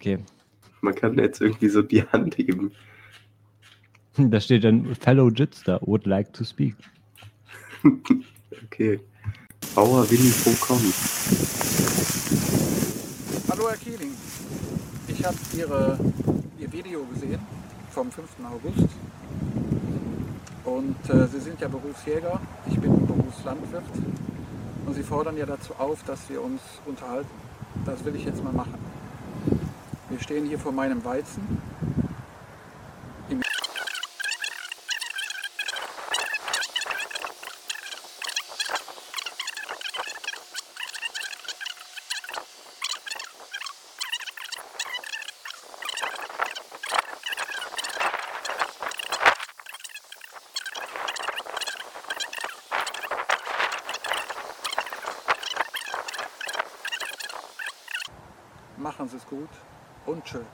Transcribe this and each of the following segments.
Okay. Man kann jetzt irgendwie so die Hand heben. Da steht dann Fellow Jitster would like to speak. Okay. Bauerwilli.com. Hallo Herr Kieling, ich habe Ihre, Ihr Video gesehen vom 5. August und äh, Sie sind ja Berufsjäger, ich bin Berufslandwirt und Sie fordern ja dazu auf, dass wir uns unterhalten. Das will ich jetzt mal machen. Wir stehen hier vor meinem Weizen. Machen Sie es gut und schön.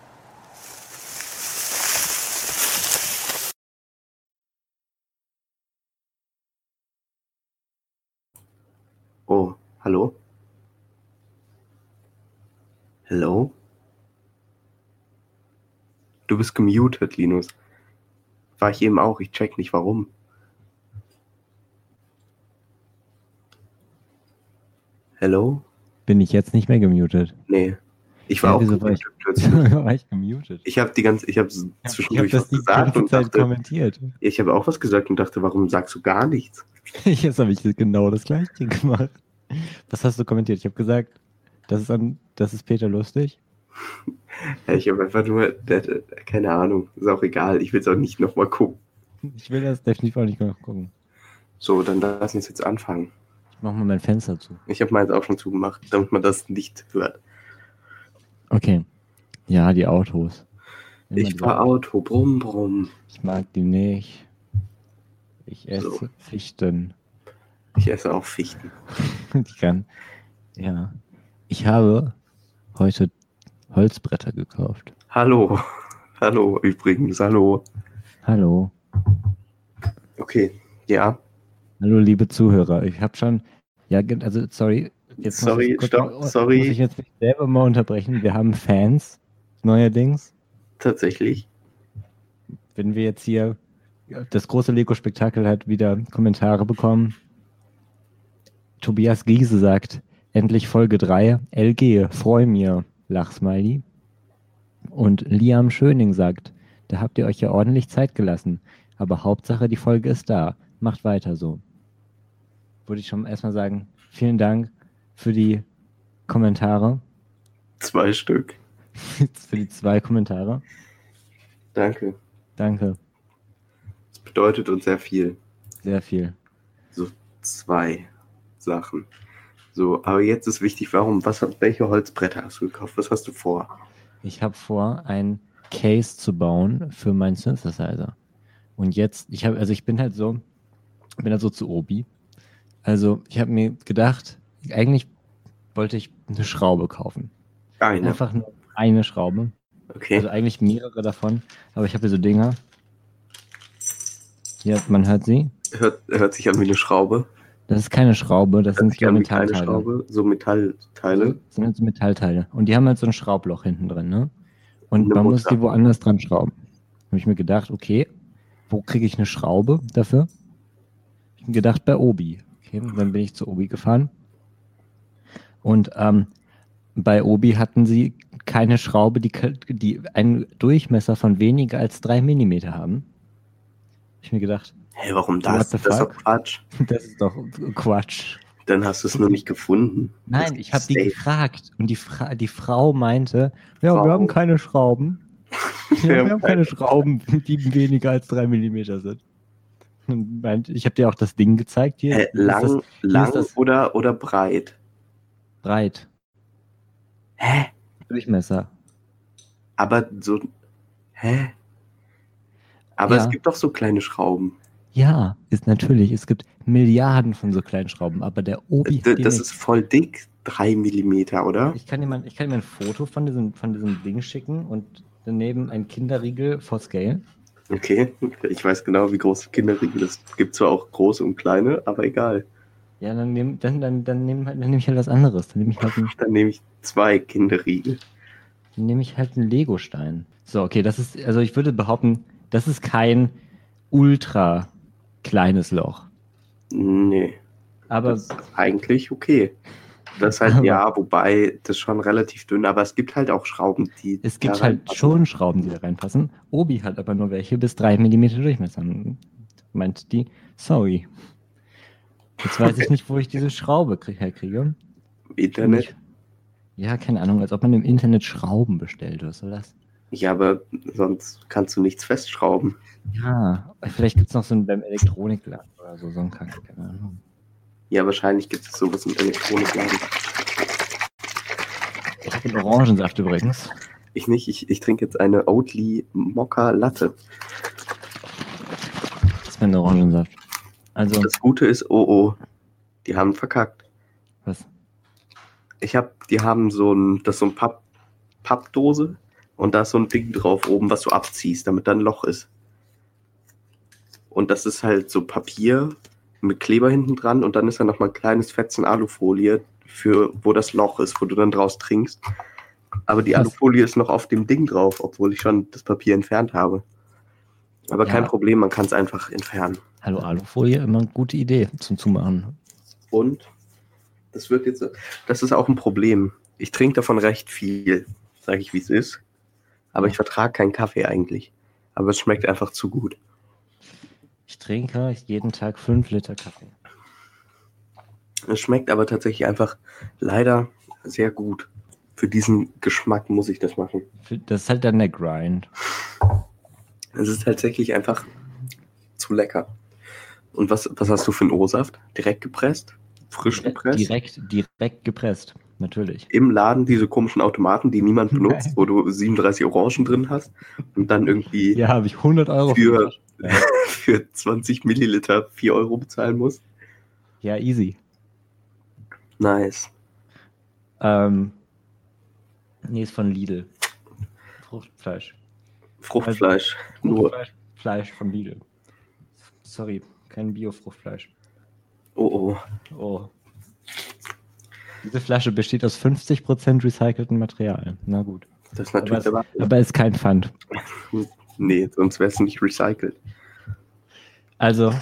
Oh, hallo? Hello? Du bist gemutet, Linus. War ich eben auch, ich check nicht warum. Hello? Bin ich jetzt nicht mehr gemutet? Nee. Ich war Ja, auch wieso war ich- gemutet plötzlich. war ich gemutet? Ich habe die ganze, ich habe Ich zwischendurch das was die gesagt und dachte, kommentiert. ich habe auch was gesagt und dachte, warum sagst du gar nichts? Jetzt habe ich genau das gleiche gemacht. Was hast du kommentiert? Ich habe gesagt, das ist, an, das ist Peter lustig. Ja, ich habe einfach nur, keine Ahnung, ist auch egal. Ich will es auch nicht nochmal gucken. Ich will das definitiv auch nicht noch gucken. So, dann lass uns jetzt anfangen. Ich mache mal mein Fenster zu. Ich habe meins auch schon zugemacht, damit man das nicht hört. Okay. Ja, die Autos. Immer Ich die- fahr Auto, brumm, brumm. Ich mag die nicht. Ich esse So. Fichten. Ich esse auch Fichten. Ich kann. Ja. Ich habe heute Holzbretter gekauft. Hallo. Hallo, übrigens, hallo. Hallo. Okay, ja. Hallo, liebe Zuhörer. Ich habe schon. Ja, also, sorry. Jetzt muss Sorry, ich kurz stopp, mal- sorry. Muss ich jetzt mich selber mal unterbrechen. Wir haben Fans, neuerdings. Tatsächlich. Wenn wir jetzt hier. Das große Lego-Spektakel hat wieder Kommentare bekommen. Tobias Giese sagt: Endlich Folge 3. LG, freu mir. Lachsmiley. Und Liam Schöning sagt: Da habt ihr euch ja ordentlich Zeit gelassen. Aber Hauptsache, die Folge ist da. Macht weiter so. Würde ich schon erstmal sagen: Vielen Dank für die Kommentare. Zwei Stück. für die zwei Kommentare. Danke. Danke. Das bedeutet uns sehr viel. Sehr viel. So zwei Sachen. So, aber jetzt ist wichtig, warum, was, welche Holzbretter hast du gekauft? Was hast du vor? Ich habe vor, ein Case zu bauen für meinen Synthesizer. Und jetzt, ich habe, also ich bin halt so, bin halt so zu Obi. Also ich habe mir gedacht, eigentlich wollte ich eine Schraube kaufen. Eine. Einfach nur eine Schraube. Okay. Also eigentlich mehrere davon. Aber ich habe hier so Dinger. Hier, man hört sie. hört, hört sich an wie eine Schraube. Das ist keine Schraube, das Hört sind so wie keine Metallteile. Schraube. So Metallteile. Das sind halt so Metallteile. Und die haben halt so ein Schraubloch hinten drin, ne? Und Eine man muss Mutter. die woanders dran schrauben. Habe ich mir gedacht, okay, wo kriege ich eine Schraube dafür? Ich habe gedacht, bei Obi. Okay, und dann bin ich zu Obi gefahren. Und ähm, bei Obi hatten sie keine Schraube, die, die einen Durchmesser von weniger als drei Millimeter haben. Hab Ich mir gedacht, Hä, warum das? Das ist doch? Quatsch. das ist doch Quatsch. Dann hast du es nur nicht gefunden. Nein, ich habe die gefragt und die, Fra die Frau meinte, ja, Frau. wir haben keine Schrauben. Ja, Wir haben keine Schrauben, die weniger als drei Millimeter sind. Und meint, ich habe dir auch das Ding gezeigt hier. Ist lang das lang oder, oder breit? Breit. Hä? Durchmesser. Aber so. Hä? Aber Ja. es gibt doch so kleine Schrauben. Ja, ist natürlich. Es gibt Milliarden von so kleinen Schrauben, aber der Obi. D hat die das ist voll dick. Drei Millimeter, oder? ich, kann dir mal, ich kann dir mal ein Foto von diesem, von diesem Ding schicken und daneben ein Kinderriegel for Scale. Okay. Ich weiß genau, wie groß Kinderriegel ist. Es gibt zwar auch große und kleine, aber egal. Ja, dann nehme dann, dann, dann nehm, halt- dann nehm ich halt was anderes. Dann nehme ich halt ein, Dann nehme ich zwei Kinderriegel. Dann nehme ich halt einen Legostein. So, okay, das ist, also ich würde behaupten, das ist kein ultra kleines Loch. Nee, Aber das ist eigentlich okay. Das ist halt, Aber- ja, wobei, das schon relativ dünn, aber es gibt halt auch Schrauben, die. es gibt halt schon Schrauben, die da reinpassen. Obi hat aber nur welche bis 3 mm Durchmesser. Meint die, sorry. Jetzt weiß ich nicht, wo ich diese Schraube krieg, herkriege. Internet. Ja, keine Ahnung, als ob man im Internet Schrauben bestellt. Was soll das? Ja, aber sonst kannst du nichts festschrauben. Ja, vielleicht gibt es noch so einen beim Elektronikladen oder so, so einen Kack, keine Ahnung. Ja, wahrscheinlich gibt es sowas im Elektronikladen. Ich habe einen Orangensaft übrigens. Ich nicht, ich, ich trinke jetzt eine Oatly Mokka Latte. Das ist mein Orangensaft. Also, Das Gute ist, oh oh, die haben verkackt. was? Ich hab, die haben so ein, das ist so ein Papp, Pappdose und da ist so ein Ding drauf oben, was du abziehst, damit da ein Loch ist. Und das ist halt so Papier mit Kleber hinten dran und dann ist da nochmal ein kleines Fetzen Alufolie für, wo das Loch ist, wo du dann draus trinkst. Aber die Was? Alufolie ist noch auf dem Ding drauf, obwohl ich schon das Papier entfernt habe. Aber kein Ja. Problem, man kann es einfach entfernen. Hallo Alufolie, immer eine gute Idee zum Zumachen. Und das wird jetzt, das ist auch ein Problem. Ich trinke davon recht viel, sage ich wie es ist. Aber ich vertrage keinen Kaffee eigentlich. Aber es schmeckt einfach zu gut. Ich trinke jeden Tag 5 Liter Kaffee. Es schmeckt aber tatsächlich einfach leider sehr gut. Für diesen Geschmack muss ich das machen. Das ist halt dann der Grind. Es ist tatsächlich einfach zu lecker. Und was, was hast du für einen O-Saft? Direkt gepresst? Frisch gepresst? Direkt, direkt gepresst, natürlich. Im Laden diese komischen Automaten, die niemand benutzt, wo du 37 Orangen drin hast und dann irgendwie Ja, habe ich 100 Euro Für- für 20 Milliliter 4 Euro bezahlen musst. Ja, easy. Nice. Ähm, nee, ist von Lidl. Fruchtfleisch. Fruchtfleisch. Nur. Fruchtfleisch Fleisch von Lidl. Sorry, kein Bio-Fruchtfleisch. Oh oh. Oh. Diese Flasche besteht aus 50% recyceltem Material. Na gut. Das ist natürlich Aber, aber, aber ist kein Pfand. Nee, sonst wäre es nicht recycelt. Also,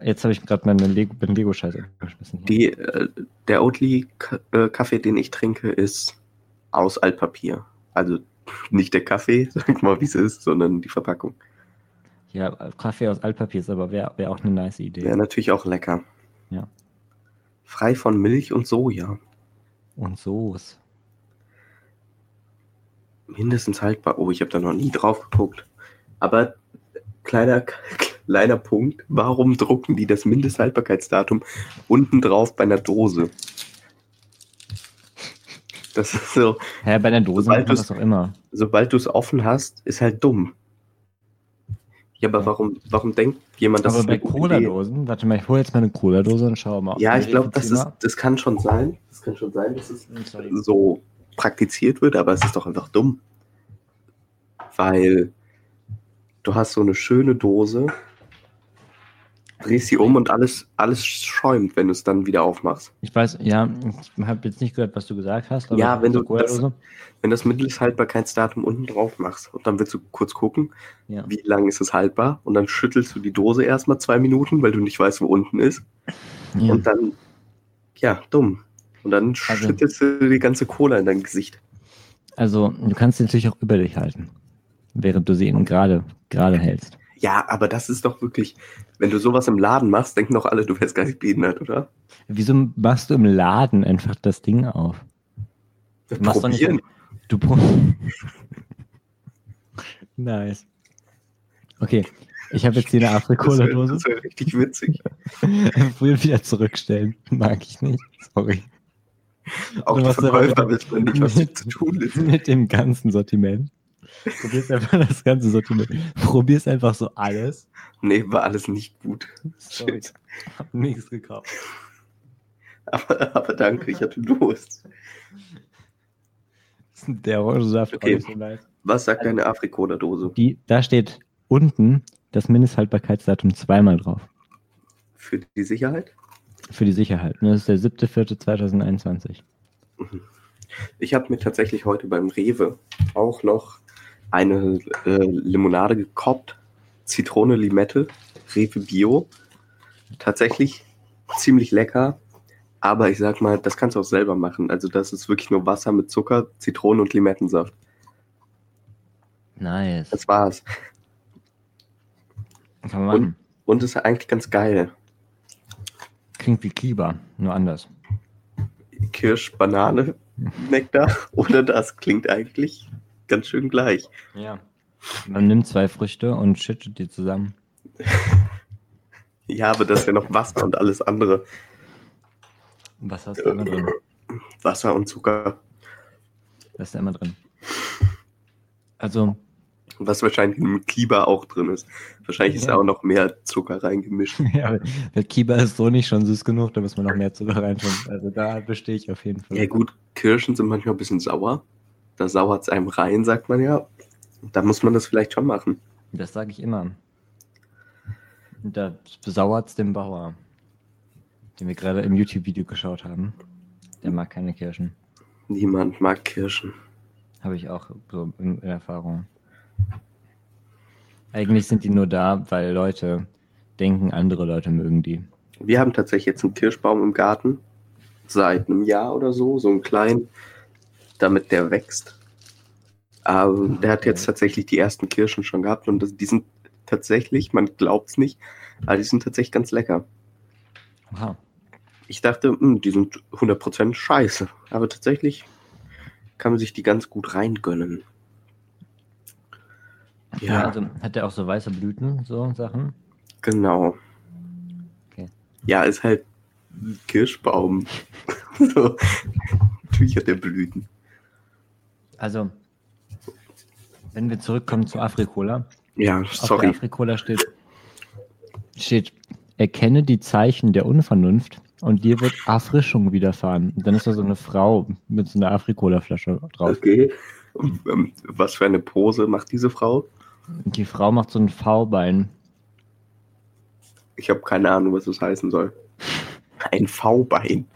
jetzt habe ich gerade meinen Lego, meinen Lego-Scheiß geschmissen. Die, äh, der Oatly-Kaffee, den ich trinke, ist aus Altpapier. Also nicht der Kaffee, sag mal, wie es ist, sondern die Verpackung. Ja, Kaffee aus Altpapier ist aber wäre wär auch eine nice Idee. Wäre natürlich auch lecker. Ja. Frei von Milch und Soja. Und Soße. Mindestens haltbar. Oh, ich habe da noch nie drauf geguckt. Aber kleiner, kleiner Punkt. Warum drucken die das Mindesthaltbarkeitsdatum unten drauf bei einer Dose? Das ist so, Hä, bei der Dose Sobald man das auch immer. sobald du es offen hast, ist halt dumm. Ja, aber warum, warum denkt jemand, das aber bei? Cola-Dosen, warte mal, ich hole jetzt mal eine Cola-Dose und schau mal. Ja, ich glaube, das, ist, Verifizier das kann schon sein. Das kann schon sein, dass es Sorry. so praktiziert wird, aber es ist doch einfach dumm. Weil du hast so eine schöne Dose, drehst sie um und alles, alles schäumt, wenn du es dann wieder aufmachst. Ich weiß, ja, ich habe jetzt nicht gehört, was du gesagt hast. Ja, wenn du Cola-Dose. Wenn du das Mindesthaltbarkeitsdatum unten drauf machst und dann willst du kurz gucken, Ja. wie lange ist es haltbar und dann schüttelst du die Dose erstmal zwei Minuten, weil du nicht weißt, wo unten ist Ja. und dann, ja, dumm. Und dann Also- schüttelst du die ganze Cola in dein Gesicht. Also, du kannst sie natürlich auch über dich halten, während du sie eben gerade gerade hältst. Ja, aber das ist doch wirklich, wenn du sowas im Laden machst, denken doch alle, du wärst gar nicht behindert, oder? Wieso machst du im Laden einfach das Ding auf? Du machst doch nicht- Probieren. Du pro Nice. Okay, ich habe jetzt hier eine Das wäre Afri-Cola-Dose. wär richtig witzig. Will wieder zurückstellen. Mag ich nicht. Sorry. Auch der Verkäufer man nicht, was mit- zu tun ist. Mit dem ganzen Sortiment. Probier's einfach das ganze Sortiment. Probier's einfach so alles. Nee, war alles nicht gut. Sorry. Shit. Hab nichts gekauft. Aber, aber danke, ich hatte Durst. Der Orangensaft Okay. so. Was sagt deine Afrikola-Dose? Die, da steht unten das Mindesthaltbarkeitsdatum zweimal drauf. Für die Sicherheit? Für die Sicherheit. Und das ist der 7.4.2021. Ich habe mir tatsächlich heute beim Rewe auch noch eine äh, Limonade gekoppt. Zitrone, Limette, Rewe Bio. Tatsächlich ziemlich lecker. Aber ich sag mal, das kannst du auch selber machen. Also das ist wirklich nur Wasser mit Zucker, Zitrone und Limettensaft. Nice. Das war's. Kann man machen. Und ist eigentlich ganz geil. Klingt wie Kiba, nur anders. Kirsch, Banane, Nektar oder das klingt eigentlich ganz schön gleich. Ja. Man nimmt zwei Früchte und schüttet die zusammen. Ja, aber das ist ja noch Wasser und alles andere. Was hast du immer drin? Wasser und Zucker. Was ist da immer drin? Also, Was wahrscheinlich im Kiba auch drin ist. Wahrscheinlich ist Ja. da auch noch mehr Zucker reingemischt. ja, der Kiba ist so nicht schon süß genug, da muss man noch mehr Zucker reintun. Also da bestehe ich auf jeden Fall. Ja gut, Kirschen sind manchmal ein bisschen sauer. Da sauert es einem rein, sagt man ja. Da muss man das vielleicht schon machen. Das sage ich immer. Und Da besauert es den Bauer, den wir gerade im YouTube-Video geschaut haben. Der mag keine Kirschen. Niemand mag Kirschen. Habe ich auch so in, in Erfahrung. Eigentlich sind die nur da, weil Leute denken, andere Leute mögen die. Wir haben tatsächlich jetzt einen Kirschbaum im Garten. Seit einem Jahr oder so. So einen kleinen, damit der wächst. Aber der hat jetzt tatsächlich die ersten Kirschen schon gehabt. Und das, die sind tatsächlich, man glaubt es nicht, aber die sind tatsächlich ganz lecker. Aha. Ich dachte, hm, die sind 100% scheiße. Aber tatsächlich kann man sich die ganz gut reingönnen. Ja. Ja. also hat der auch so weiße Blüten, so Sachen? Genau. Okay. Ja, ist halt Kirschbaum. so. Natürlich hat der Blüten. Also, wenn wir zurückkommen zu Afrikola. Ja, Auf sorry. Afrikola steht, steht, erkenne die Zeichen der Unvernunft und dir wird Erfrischung widerfahren. Und dann ist da so eine Frau mit so einer Afrikola-Flasche drauf. Okay. Ähm, was für eine Pose macht diese Frau? Die Frau macht so ein V-Bein. Ich habe keine Ahnung, was das heißen soll. Ein V-Bein.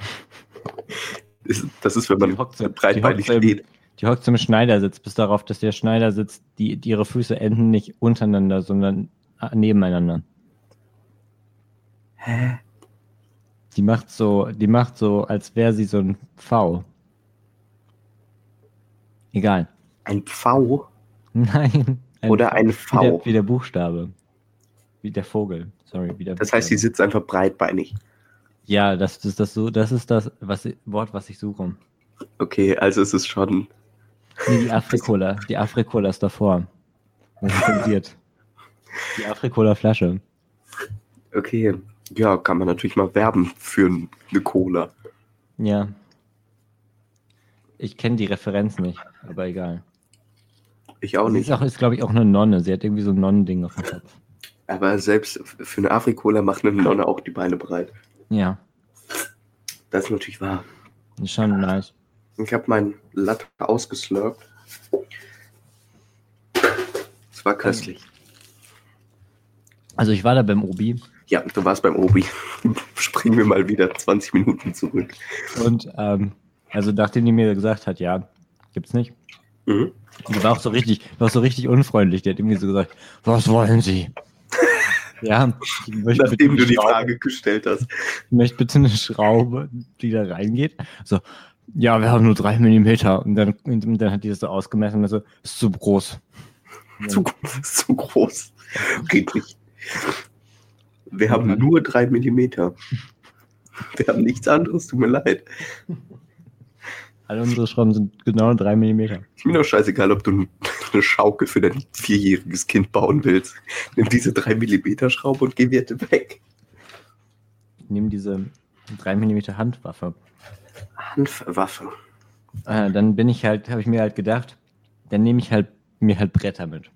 Das ist- wenn man breitbeinig steht. Die hockt zum Schneidersitz, bis darauf, dass der Schneidersitz, die, die ihre Füße enden nicht untereinander, sondern äh, nebeneinander. Hä? Die macht so, die macht so, als wäre sie so ein V. Egal. Ein V Nein. oder ein Wie V? der, wie der Buchstabe. Wie der Vogel. Sorry, wie der Das heißt, sie sitzt einfach breitbeinig. Ja, das ist das so, das ist das was, Wort, was ich suche. Okay, also es ist schon. Nee, die Afrikola. Die Afrikola ist davor. Das ist zensiert. Die Afrikola-Flasche. Okay, ja, kann man natürlich mal werben für eine Cola. Ja. Ich kenne die Referenz nicht, aber egal. Ich auch Sie nicht. ist, auch- ist glaube ich, auch eine Nonne. Sie hat irgendwie so ein Nonnending auf dem Kopf. Aber selbst für eine Afrikola macht eine Nonne auch die Beine breit. Ja, Das ist natürlich wahr. ist schon nice. Ich habe meinen Latte ausgeslurpt. Es war köstlich. Also ich war da beim Obi Ja, du warst beim Obi. Springen wir mal wieder 20 Minuten zurück. und ähm, also nachdem die mir gesagt hat, ja, gibt's nicht. Mhm. Die war auch so richtig, war so richtig unfreundlich. Die hat irgendwie so gesagt, was wollen Sie? Ja, Nachdem du die Schraube- Frage gestellt hast. ich möchte bitte eine Schraube, die da reingeht. So, ja, wir haben nur drei Millimeter. Und dann, und dann hat die das so ausgemessen und so, ist zu groß. Zu, zu groß. Geht nicht. Wir haben nur drei Millimeter. Wir haben nichts anderes, tut mir leid. Alle unsere Schrauben sind genau drei Millimeter. Ist mir doch scheißegal, ob du eine Schaukel für dein vierjähriges Kind bauen willst. Nimm diese 3 mm Schraube und geh wieder weg. Nehme diese drei Millimeter Handwaffe. Hanfwaffe. Äh, dann bin ich halt, habe ich mir halt gedacht, dann nehme ich halt mir halt Bretter mit.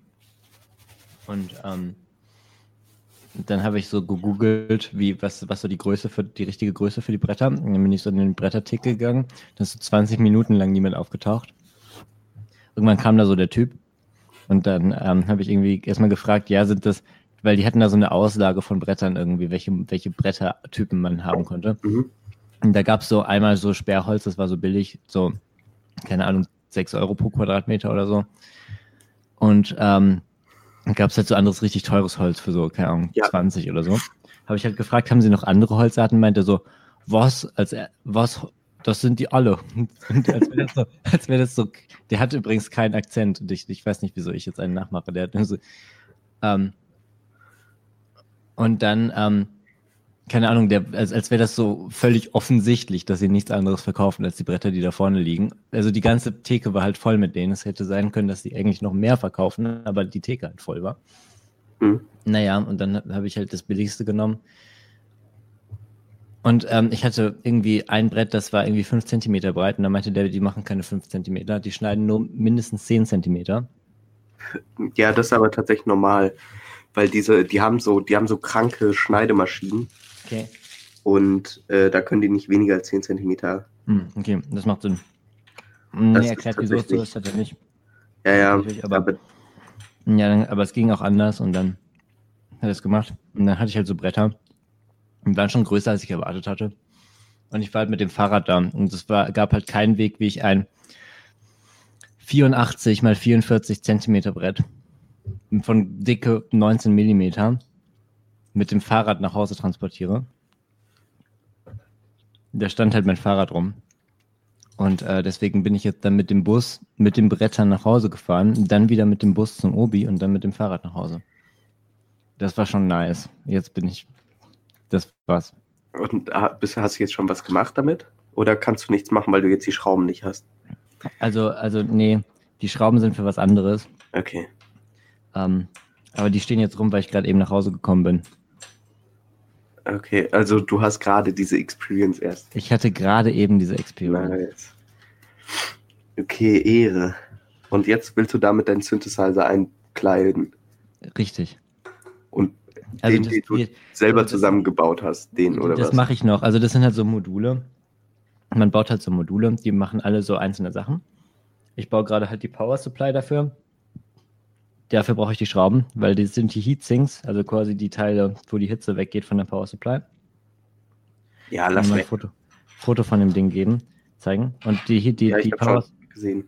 Und ähm, dann habe ich so gegoogelt, wie, was, was so die Größe für die richtige Größe für die Bretter. Und dann bin ich so in den Brettertick gegangen. Da ist so 20 Minuten lang niemand aufgetaucht. Irgendwann kam da so der Typ. Und dann ähm, habe ich irgendwie erstmal gefragt, ja, sind das, weil die hatten da so eine Auslage von Brettern irgendwie, welche, welche Brettertypen man haben konnte. Mhm. Und da gab es so einmal so Sperrholz, das war so billig, so keine Ahnung, 6 Euro pro Quadratmeter oder so. Und ähm, dann gab es halt so anderes richtig teures Holz für so, keine Ahnung, Ja. 20 oder so. Habe ich halt gefragt, haben sie noch andere Holzarten? Meinte er so, was, als er, was, das sind die alle. Und als wäre das, so, als wär das so, der hat übrigens keinen Akzent und ich, ich weiß nicht, wieso ich jetzt einen nachmache. Der hat nur so, ähm, und dann, ähm, keine Ahnung, der, als, als wäre das so völlig offensichtlich, dass sie nichts anderes verkaufen als die Bretter, die da vorne liegen. Also die ganze Theke war halt voll mit denen. Es hätte sein können, dass sie eigentlich noch mehr verkaufen, aber die Theke halt voll war. Hm. Naja, und dann habe ich halt das billigste genommen. Und ähm, ich hatte irgendwie ein Brett, das war irgendwie 5 cm breit und da meinte der, die machen keine 5 cm, die schneiden nur mindestens 10 cm. Ja, das ist aber tatsächlich normal, weil diese, die haben so, die haben so kranke Schneidemaschinen Okay. und äh, da können die nicht weniger als 10 Zentimeter. Hm, okay, das macht Sinn. Hm, Das Nee, ist erklärt, wieso es so ist, hat er nicht. Ja, ja, aber- aber Ja, aber es ging auch anders und dann hat er es gemacht. Und dann hatte ich halt so Bretter. Und waren schon größer, als ich erwartet hatte. Und ich war halt mit dem Fahrrad da. Und es war, gab halt keinen Weg, wie ich ein 84 mal 44 Zentimeter Brett von dicke 19 Millimeter mit dem Fahrrad nach Hause transportiere. Da stand halt mein Fahrrad rum. Und äh, deswegen bin ich jetzt dann mit dem Bus, mit den Brettern nach Hause gefahren, dann wieder mit dem Bus zum Obi und dann mit dem Fahrrad nach Hause. Das war schon nice. Jetzt bin ich. Das war's. und bist, hast du jetzt schon was gemacht damit? Oder kannst du nichts machen, weil du jetzt die Schrauben nicht hast? Also, also, nee, die Schrauben sind für was anderes. Okay. Ähm, aber die stehen jetzt rum, weil ich gerade eben nach Hause gekommen bin. Okay, also du hast gerade diese Experience erst. Ich hatte gerade eben diese Experience. Nice. Okay, Ehre. Und jetzt willst du damit deinen Synthesizer einkleiden Richtig. und Also den, das, den du die- selber also das- zusammengebaut hast, den oder das was? mache ich noch. Also das sind halt so Module. Man baut halt so Module, die machen alle so einzelne Sachen. Ich baue gerade halt die Power Supply dafür. Dafür brauche ich die Schrauben, weil die sind die Heatsinks, also quasi die Teile, wo die Hitze weggeht von der Power Supply. Ja, lass mal ein Foto, Foto von dem Ding geben, zeigen. Und die, die, die, Ja, die Power, gesehen.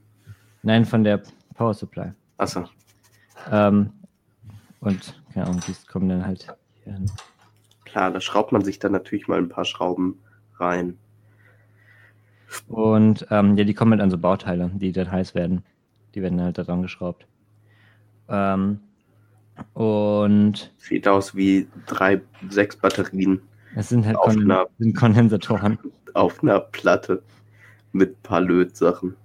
nein, von der Power Supply. Achso. Ähm, und keine Ahnung, die kommen dann halt hier hin. Klar, da schraubt man sich dann natürlich mal ein paar Schrauben rein. Und ähm, ja, die kommen halt an so Bauteile, die dann heiß werden. Die werden halt da dran geschraubt. Ähm, und Sieht aus wie drei, sechs Batterien es sind halt Auf Kon einer- sind Kondensatoren. auf einer Platte mit ein paar Lötsachen.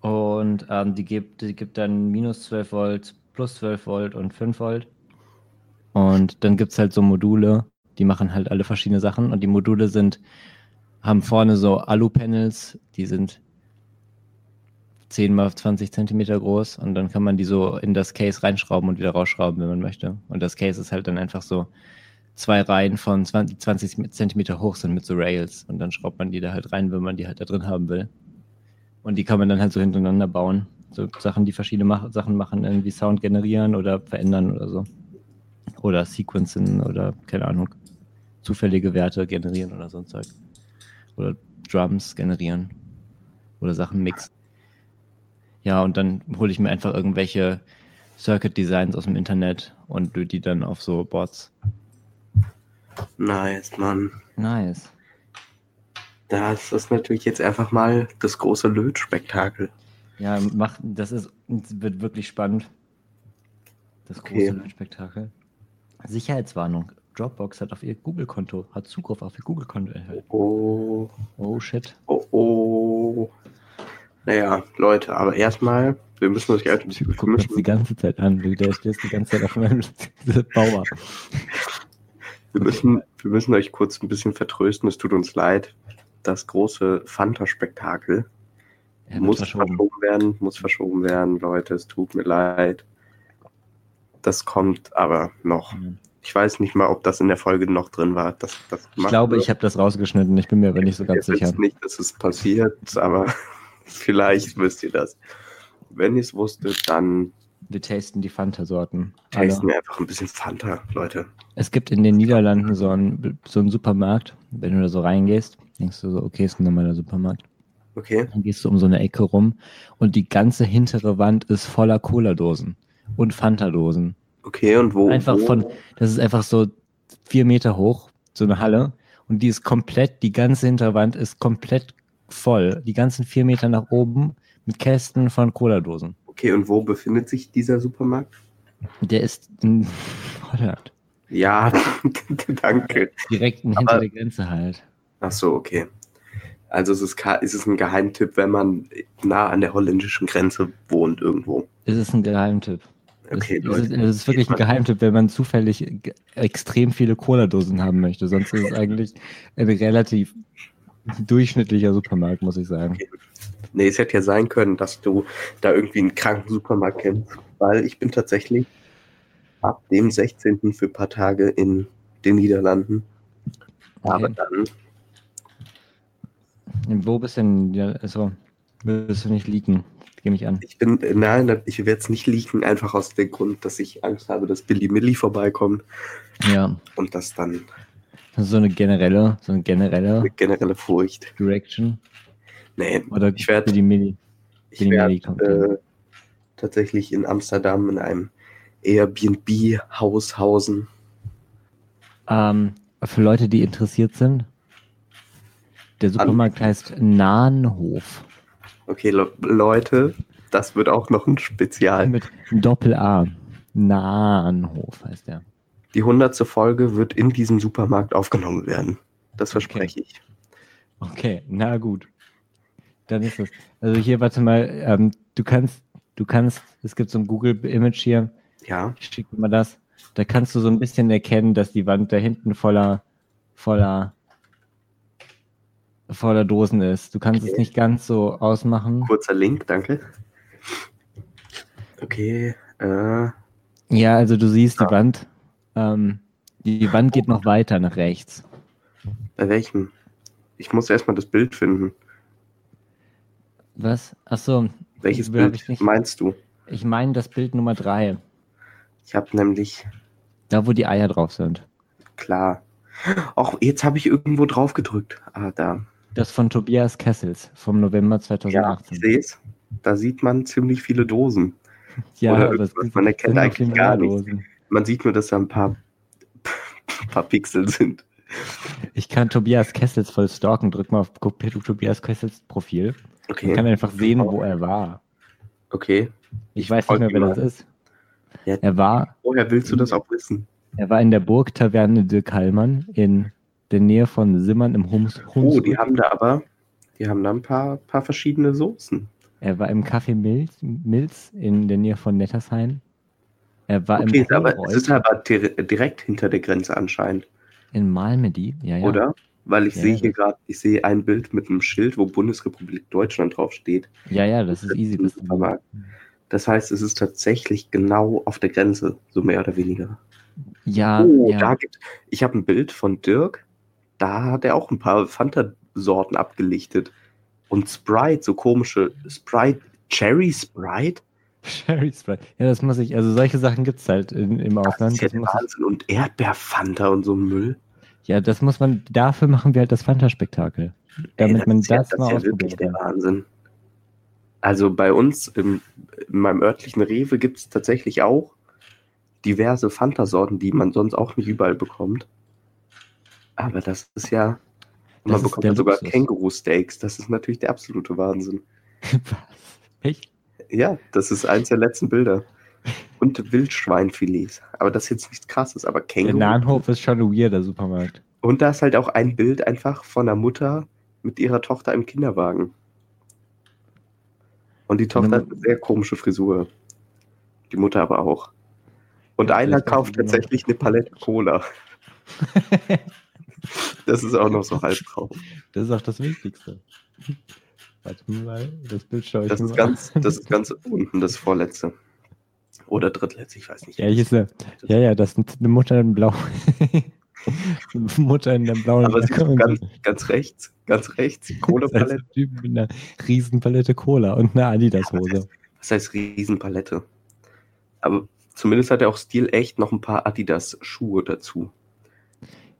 Und ähm, die, gibt, die gibt dann minus 12 Volt, plus 12 Volt und 5 Volt. Und dann gibt es halt so Module, die machen halt alle verschiedene Sachen. Und die Module sind, haben vorne so Alu-Panels, die sind 10 mal 20 Zentimeter groß. Und dann kann man die so in das Case reinschrauben und wieder rausschrauben, wenn man möchte. Und das Case ist halt dann einfach so zwei Reihen von 20, 20 Zentimeter hoch sind mit so Rails. Und dann schraubt man die da halt rein, wenn man die halt da drin haben will. Und die kann man dann halt so hintereinander bauen. So Sachen, die verschiedene mach Sachen machen, irgendwie Sound generieren oder verändern oder so. Oder sequenzen oder, keine Ahnung, zufällige Werte generieren oder so ein Zeug. Oder Drums generieren. Oder Sachen mixen. Ja, und dann hole ich mir einfach irgendwelche Circuit Designs aus dem Internet und löte die dann auf so Boards. Nice, Mann. Nice. Das ist natürlich jetzt einfach mal das große Lötspektakel. Ja, mach, das ist, wird wirklich spannend. Das Okay. große Spektakel. Sicherheitswarnung. Dropbox hat auf ihr Google-Konto, hat Zugriff auf ihr Google-Konto erhalten. Oh, Oh shit. oh, oh. Naja, Leute, aber erstmal, wir müssen uns ja, wir Guck mir das die ganze Zeit an. Du, der stehst die ganze Zeit auf meinem Bauer. wir, müssen, wir müssen euch kurz ein bisschen vertrösten. Es tut uns leid. Das große Fanta-Spektakel wird muss verschoben. verschoben werden, muss verschoben werden, Leute. Es tut mir leid. Das kommt aber noch. Mhm. Ich weiß nicht mal, ob das in der Folge noch drin war. Dass das Ich glaube, ich habe das rausgeschnitten. Ich bin mir aber nicht so ganz sicher. wisst nicht, dass es passiert, aber vielleicht wisst ihr das. Wenn ihr es wusstet, dann Wir tasten die Fanta-Sorten. tasten wir einfach ein bisschen Fanta, Leute. Es gibt in den Niederlanden so einen, so einen Supermarkt. Wenn du da so reingehst, denkst du so, okay, ist ein normaler Supermarkt. Okay. Dann gehst du um so eine Ecke rum und die ganze hintere Wand ist voller Cola-Dosen und Fanta-Dosen. Okay, und wo? Einfach wo? von, das ist einfach so vier Meter hoch, so eine Halle. Und die ist komplett, die ganze Hinterwand ist komplett voll. Die ganzen vier Meter nach oben mit Kästen von Cola-Dosen. Okay, und wo befindet sich dieser Supermarkt? Der ist in Holland. Ja, danke. Direkt hinter Aber- der Grenze halt. Ach so, okay. Also es ist, ka- es ist ein Geheimtipp, wenn man nah an der holländischen Grenze wohnt irgendwo. Es ist ein Geheimtipp. Okay, es, Leute. es, ist, es ist wirklich ein Geheimtipp, wenn man zufällig extrem viele Cola-Dosen haben möchte. Sonst ist es eigentlich ein relativ durchschnittlicher Supermarkt, muss ich sagen. Nee, es hätte ja sein können, dass du da irgendwie einen kranken Supermarkt kennst, weil ich bin tatsächlich ab dem 16. für ein paar Tage in den Niederlanden. Aber Okay. dann, Wo bist du denn? Ja, also, willst du nicht liegen? Geh mich an. ich bin, nein, ich werde es nicht liegen, einfach aus dem Grund, dass ich Angst habe, dass Billy Millie vorbeikommt Ja, und das dann so eine generelle, so eine generelle eine generelle Furcht. Direction. Nee, Oder ich werde die Mini. ich Billy werd, Millie kommt äh, tatsächlich in Amsterdam in einem Airbnb-Haus hausen. Ähm, für Leute, die interessiert sind, der Supermarkt heißt Nahenhof. Okay, Le Leute, das wird auch noch ein Spezial. Mit Doppel-A. Nahenhof heißt der. Die hundertste Folge wird in diesem Supermarkt aufgenommen werden. Das verspreche ich. Okay, na gut. Dann ist es. Also hier, warte mal, ähm, du kannst, du kannst, es gibt so ein Google-Image hier, Ja, ich schicke mal das. Da kannst du so ein bisschen erkennen, dass die Wand da hinten voller, voller, voller Dosen ist. Du kannst es Okay. nicht ganz so ausmachen. kurzer Link, danke. Okay, äh, Ja, also du siehst Ja. die Wand. Ähm, die Wand geht noch weiter nach rechts. bei welchem? Ich muss erstmal das Bild finden. Was? Achso, Welches Bild ich nicht. meinst du? ich meine das Bild Nummer drei. Ich habe nämlich, Da, wo die Eier drauf sind. klar. Auch jetzt habe ich irgendwo drauf gedrückt. Ah, da. Das von Tobias Kessels vom November Ja, 2018. ich sehe es. Da sieht man ziemlich viele Dosen. Ja, Oder sind- man erkennt eigentlich gar nichts. Dosen. Man sieht nur, dass da ein paar, paar Pixel sind. Ich kann Tobias Kessels voll stalken. Drück mal auf Tobias Kessels Profil. Ich kann Okay, einfach sehen, wo er war. okay. Ich weiß nicht mehr, wer das ist. Ja. Er war, Woher willst du das auch wissen? er war in der Burgtaverne de Kallmann in der Nähe von Simmern im Hums. Oh, Hunsrück. die haben da aber, die haben da ein paar, paar verschiedene Soßen. Er war im Café Milz, Milz in der Nähe von Nettersheim. Er war Okay, im aber es ist aber dir- direkt hinter der Grenze anscheinend, in Malmedy. Ja, ja. oder? Weil ich Ja, sehe hier gerade, ich sehe ein Bild mit einem Schild, wo Bundesrepublik Deutschland draufsteht. Ja, ja, das ist easy. Das Supermarkt. Das heißt, es ist tatsächlich genau auf der Grenze, so mehr oder weniger. ja, oh, ja. da gibt, ich habe ein Bild von Dirk, da hat er auch ein paar Fanta-Sorten abgelichtet. Und Sprite, so komische Sprite, Cherry Sprite, Cherry Sprite. Ja, das muss ich, also solche Sachen gibt es halt in, im das Ausland. ist ja Das muss ich, Wahnsinn. Und Erdbeerfanta und so Müll. ja, das muss man, dafür machen wir halt das Fanta-Spektakel. Damit Ey, man ist ja, das, das mal ist ja wirklich der. Wahnsinn. Also bei uns im, in meinem örtlichen Rewe gibt es tatsächlich auch diverse Fanta-Sorten, die man sonst auch nicht überall bekommt. Aber das ist ja. Das man ist bekommt sogar. Känguru-Steaks. Das ist natürlich der absolute Wahnsinn. Was? Echt? Ja, das ist eins der letzten Bilder. Und Wildschweinfilets. Aber das ist jetzt nichts krasses, aber Der Känguru. Nahenhof ist schon ein weirder Supermarkt. Und da ist halt auch ein Bild einfach von der Mutter mit ihrer Tochter im Kinderwagen. Und die Tochter hat eine sehr komische Frisur. Die Mutter aber auch. Und einer kauft tatsächlich eine Palette Cola. Das ist auch noch so halb drauf. Das ist auch das Wichtigste. Warte mal, das Bild schaue ich Das ist mal ganz, an. das ist ganz unten, das vorletzte. Oder drittletzte, ich weiß nicht. Ja, ist eine, ja, ja, das ist eine Mutter in Blau. Mutter in der blauen Aber sie Jacke ist und ganz, ganz rechts, ganz rechts, Cola-Palette. Typ mit einer riesen Palette Cola und einer Adidas-Hose. Das heißt Riesenpalette. Aber zumindest hat er auch Stil echt noch ein paar Adidas-Schuhe dazu.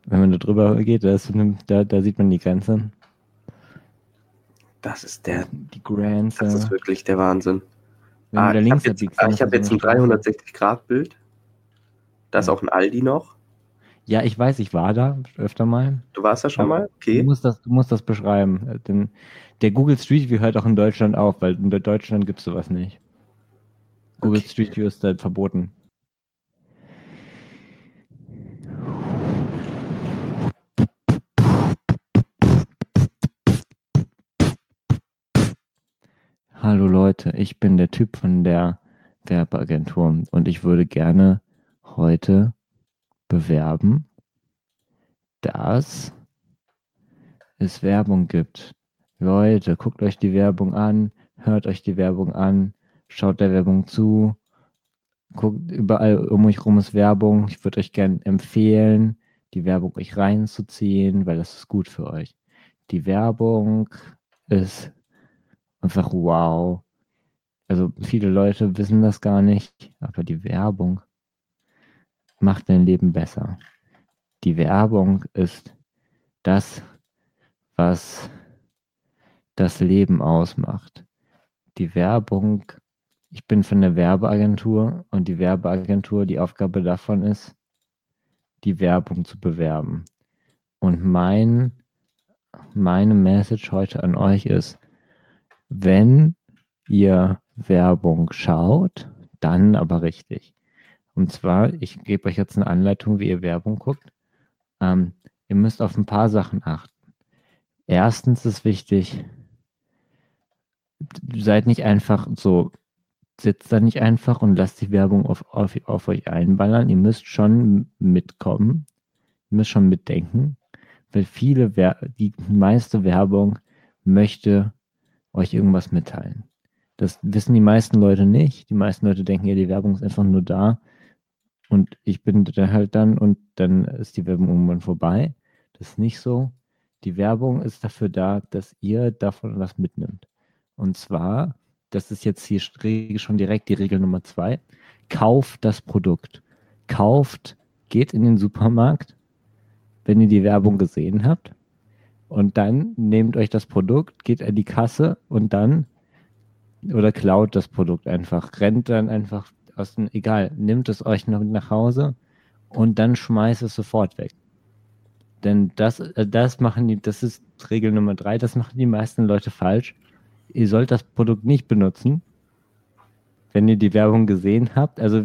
Wenn man da drüber geht, da, eine, da, da sieht man die Grenze. Das ist der, Die Grants. das ist wirklich der Wahnsinn. Ah, du da ich habe jetzt, ah, hab jetzt ein eine Straße. 360-Grad-Bild. Da ist Ja. auch ein Aldi noch. Ja, ich weiß, ich war da öfter mal. Du warst da schon Aber mal? Du Okay. musst das, du musst das beschreiben. Denn der Google Street View hört auch in Deutschland auf, weil in Deutschland gibt es sowas nicht. Google Okay. Street View ist halt verboten. Hallo Leute, ich bin der Typ von der Werbeagentur und ich würde gerne heute bewerben, dass es Werbung gibt. Leute, guckt euch die Werbung an, hört euch die Werbung an, schaut der Werbung zu, guckt überall um euch rum ist Werbung. Ich würde euch gerne empfehlen, die Werbung euch reinzuziehen, weil das ist gut für euch. Die Werbung ist einfach wow. Also viele Leute wissen das gar nicht, aber die Werbung macht dein Leben besser. Die Werbung ist das, was das Leben ausmacht. Die Werbung, ich bin von der Werbeagentur und die Werbeagentur, die Aufgabe davon ist, die Werbung zu bewerben. Und mein, meine Message heute an euch ist, wenn ihr Werbung schaut, dann aber richtig. Und zwar, ich gebe euch jetzt eine Anleitung, wie ihr Werbung guckt. Ähm, ihr müsst auf ein paar Sachen achten. Erstens ist wichtig, seid nicht einfach so, sitzt da nicht einfach und lasst die Werbung auf, auf, auf euch einballern. Ihr müsst schon mitkommen. Ihr müsst schon mitdenken. Weil viele, Wer die meiste Werbung möchte euch irgendwas mitteilen. Das wissen die meisten Leute nicht. Die meisten Leute denken, ja, die Werbung ist einfach nur da und ich bin da halt dann und dann ist die Werbung irgendwann vorbei. Das ist nicht so. Die Werbung ist dafür da, dass ihr davon was mitnimmt. Und zwar, das ist jetzt hier schon direkt die Regel Nummer zwei, kauft das Produkt. Kauft, geht in den Supermarkt, wenn ihr die Werbung gesehen habt. Und dann nehmt euch das Produkt, geht an die Kasse und dann oder klaut das Produkt einfach, rennt dann einfach aus dem, egal, nimmt es euch noch nach Hause und dann schmeißt es sofort weg. Denn das, äh, das machen die, das ist Regel Nummer drei, das machen die meisten Leute falsch. Ihr sollt das Produkt nicht benutzen, wenn ihr die Werbung gesehen habt. Also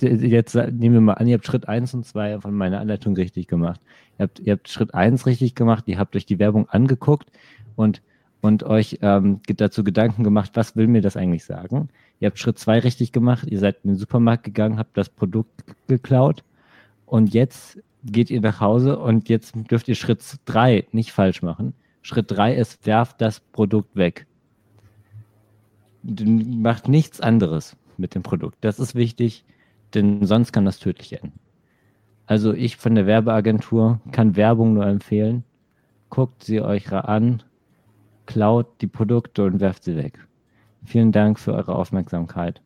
jetzt nehmen wir mal an, ihr habt Schritt 1 und 2 von meiner Anleitung richtig gemacht. Ihr habt, ihr habt Schritt 1 richtig gemacht, ihr habt euch die Werbung angeguckt und, und euch ähm, dazu Gedanken gemacht, was will mir das eigentlich sagen. Ihr habt Schritt 2 richtig gemacht, ihr seid in den Supermarkt gegangen, habt das Produkt geklaut und jetzt geht ihr nach Hause und jetzt dürft ihr Schritt 3 nicht falsch machen. Schritt 3 ist, werft das Produkt weg. Macht nichts anderes mit dem Produkt. Das ist wichtig, denn sonst kann das tödlich enden. Also ich von der Werbeagentur kann Werbung nur empfehlen. Guckt sie euch an, klaut die Produkte und werft sie weg. Vielen Dank für eure Aufmerksamkeit.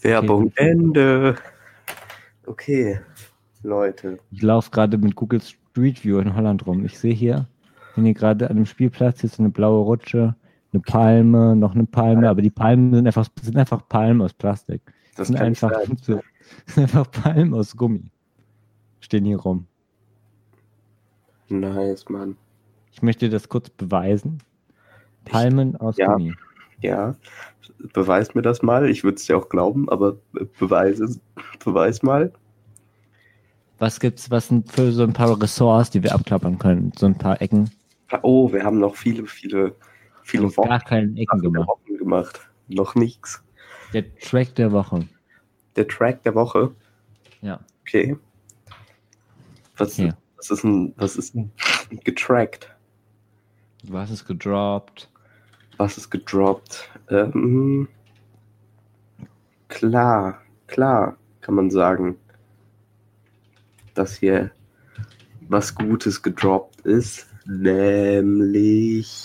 Werbung Okay. Ende. Okay, Leute. Ich laufe gerade mit Google Street View in Holland rum. Ich sehe hier, bin hier gerade an einem Spielplatz, hier ist eine blaue Rutsche, eine Palme, noch eine Palme, aber die Palmen sind einfach, sind einfach Palmen aus Plastik. Das sind einfach, sind einfach Palmen aus Gummi. Stehen hier rum. Nice, Mann. Ich möchte das kurz beweisen. Palmen aus ja. Gummi. Ja, beweis mir das mal. Ich würde es dir auch glauben, aber be- beweis es. Beweis mal. Was gibt's, was sind für so ein paar Ressorts, die wir abklappern können? So ein paar Ecken. Oh, wir haben noch viele, viele, viele Auf gar Wochen, keinen Ecken gemacht. Wochen gemacht. Noch nichts. Der Track der Woche. Der Track der Woche. Ja. Okay. Was, Okay. was ist ein, was ist ein getrackt? Was ist gedroppt? Was ist gedroppt? Ähm, klar, klar, kann man sagen, dass hier was Gutes gedroppt ist, nämlich,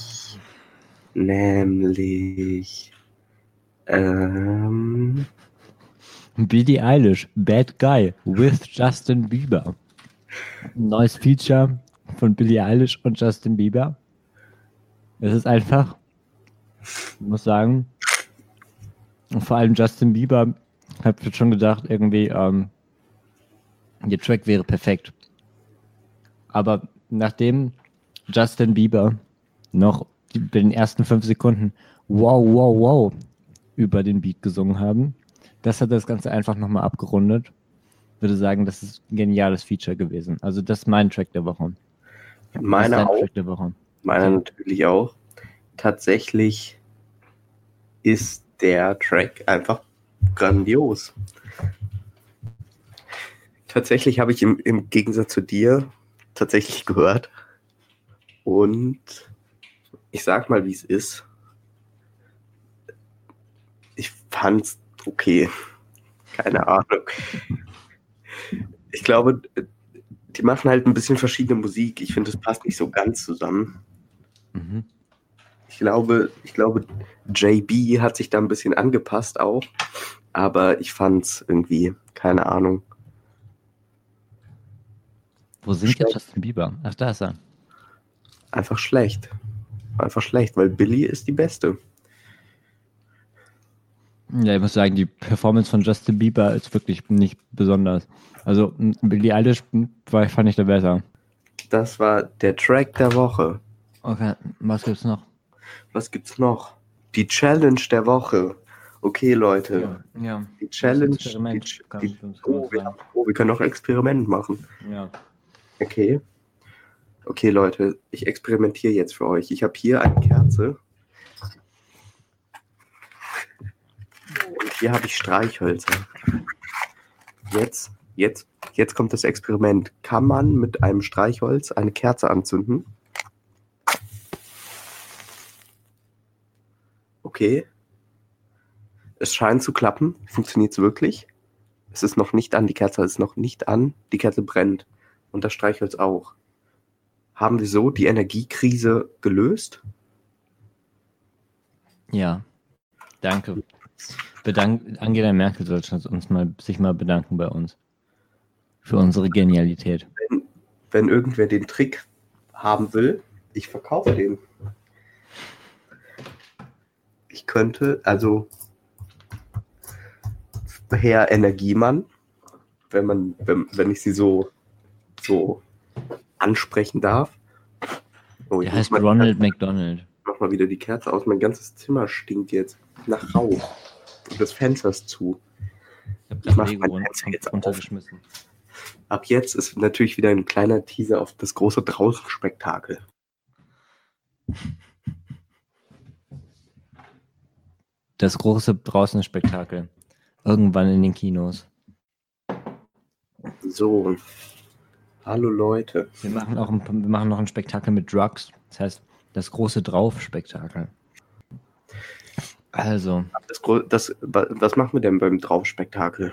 nämlich, ähm, Billie Eilish, Bad Guy with Justin Bieber. Neues Feature von Billie Eilish und Justin Bieber. Es ist einfach, ich muss sagen, vor allem Justin Bieber, hab jetzt schon gedacht, irgendwie, ähm, der Track wäre perfekt. Aber nachdem Justin Bieber noch die, bei den ersten fünf Sekunden wow, wow, wow über den Beat gesungen haben, das hat das Ganze einfach nochmal abgerundet. Würde sagen, das ist ein geniales Feature gewesen. Also das ist mein Track der Woche. Meiner auch. Track der Woche. Meiner natürlich auch. Tatsächlich ist der Track einfach grandios. Tatsächlich habe ich im, im Gegensatz zu dir tatsächlich gehört. Und ich sag mal, wie es ist. Ich fand's okay. Keine Ahnung. Ich glaube, die machen halt ein bisschen verschiedene Musik. Ich finde, es passt nicht so ganz zusammen. Mhm. Ich glaube, ich glaube, JB hat sich da ein bisschen angepasst auch. Aber ich fand's irgendwie, keine Ahnung. Wo singt Schlecht. jetzt Justin Bieber? Ach, da ist er. Einfach schlecht. Einfach schlecht, weil Billy ist die Beste. Ja, ich muss sagen, die Performance von Justin Bieber ist wirklich nicht besonders. Also m, Billie Eilish war, fand ich da besser. Das war der Track der Woche. Okay, was gibt's noch? Was gibt's noch? Die Challenge der Woche. Okay, Leute. ja. Die Challenge. Experiment Die, die, oh, wir, oh, wir können auch Experiment machen. Ja. Okay. Okay, Leute, ich experimentiere jetzt für euch. Ich habe hier eine Kerze. Und hier habe ich Streichhölzer. Jetzt, jetzt, jetzt kommt das Experiment. Kann man mit einem Streichholz eine Kerze anzünden? Okay. Es scheint zu klappen. Funktioniert es wirklich? Es ist noch nicht an, die Kerze ist noch nicht an, die Kerze brennt. Und das Streichholz auch. Haben wir so die Energiekrise gelöst? Ja. Danke. Bedank Angela Merkel sollte uns mal, sich mal bedanken bei uns. Für unsere Genialität. Wenn irgendwer den Trick haben will, ich verkaufe den. Ich könnte, also Herr Energiemann, wenn man, wenn, wenn ich sie so, so ansprechen darf. Oh, Der heißt Ronald McDonald. mach mal wieder die Kerze aus. Mein ganzes Zimmer stinkt jetzt nach Rauch. Und das Fenster ist zu. Ich Ich das mach mein Fenster jetzt auf. runtergeschmissen. Ab jetzt ist natürlich wieder ein kleiner Teaser auf das große Draußenspektakel. Das große draußen Spektakel. Irgendwann in den Kinos. So. Hallo Leute. Wir machen auch ein, wir machen noch ein Spektakel mit Drugs. Das heißt, das große Drauf-Spektakel. Also, Das, das, wa- was machen wir denn beim Draufspektakel?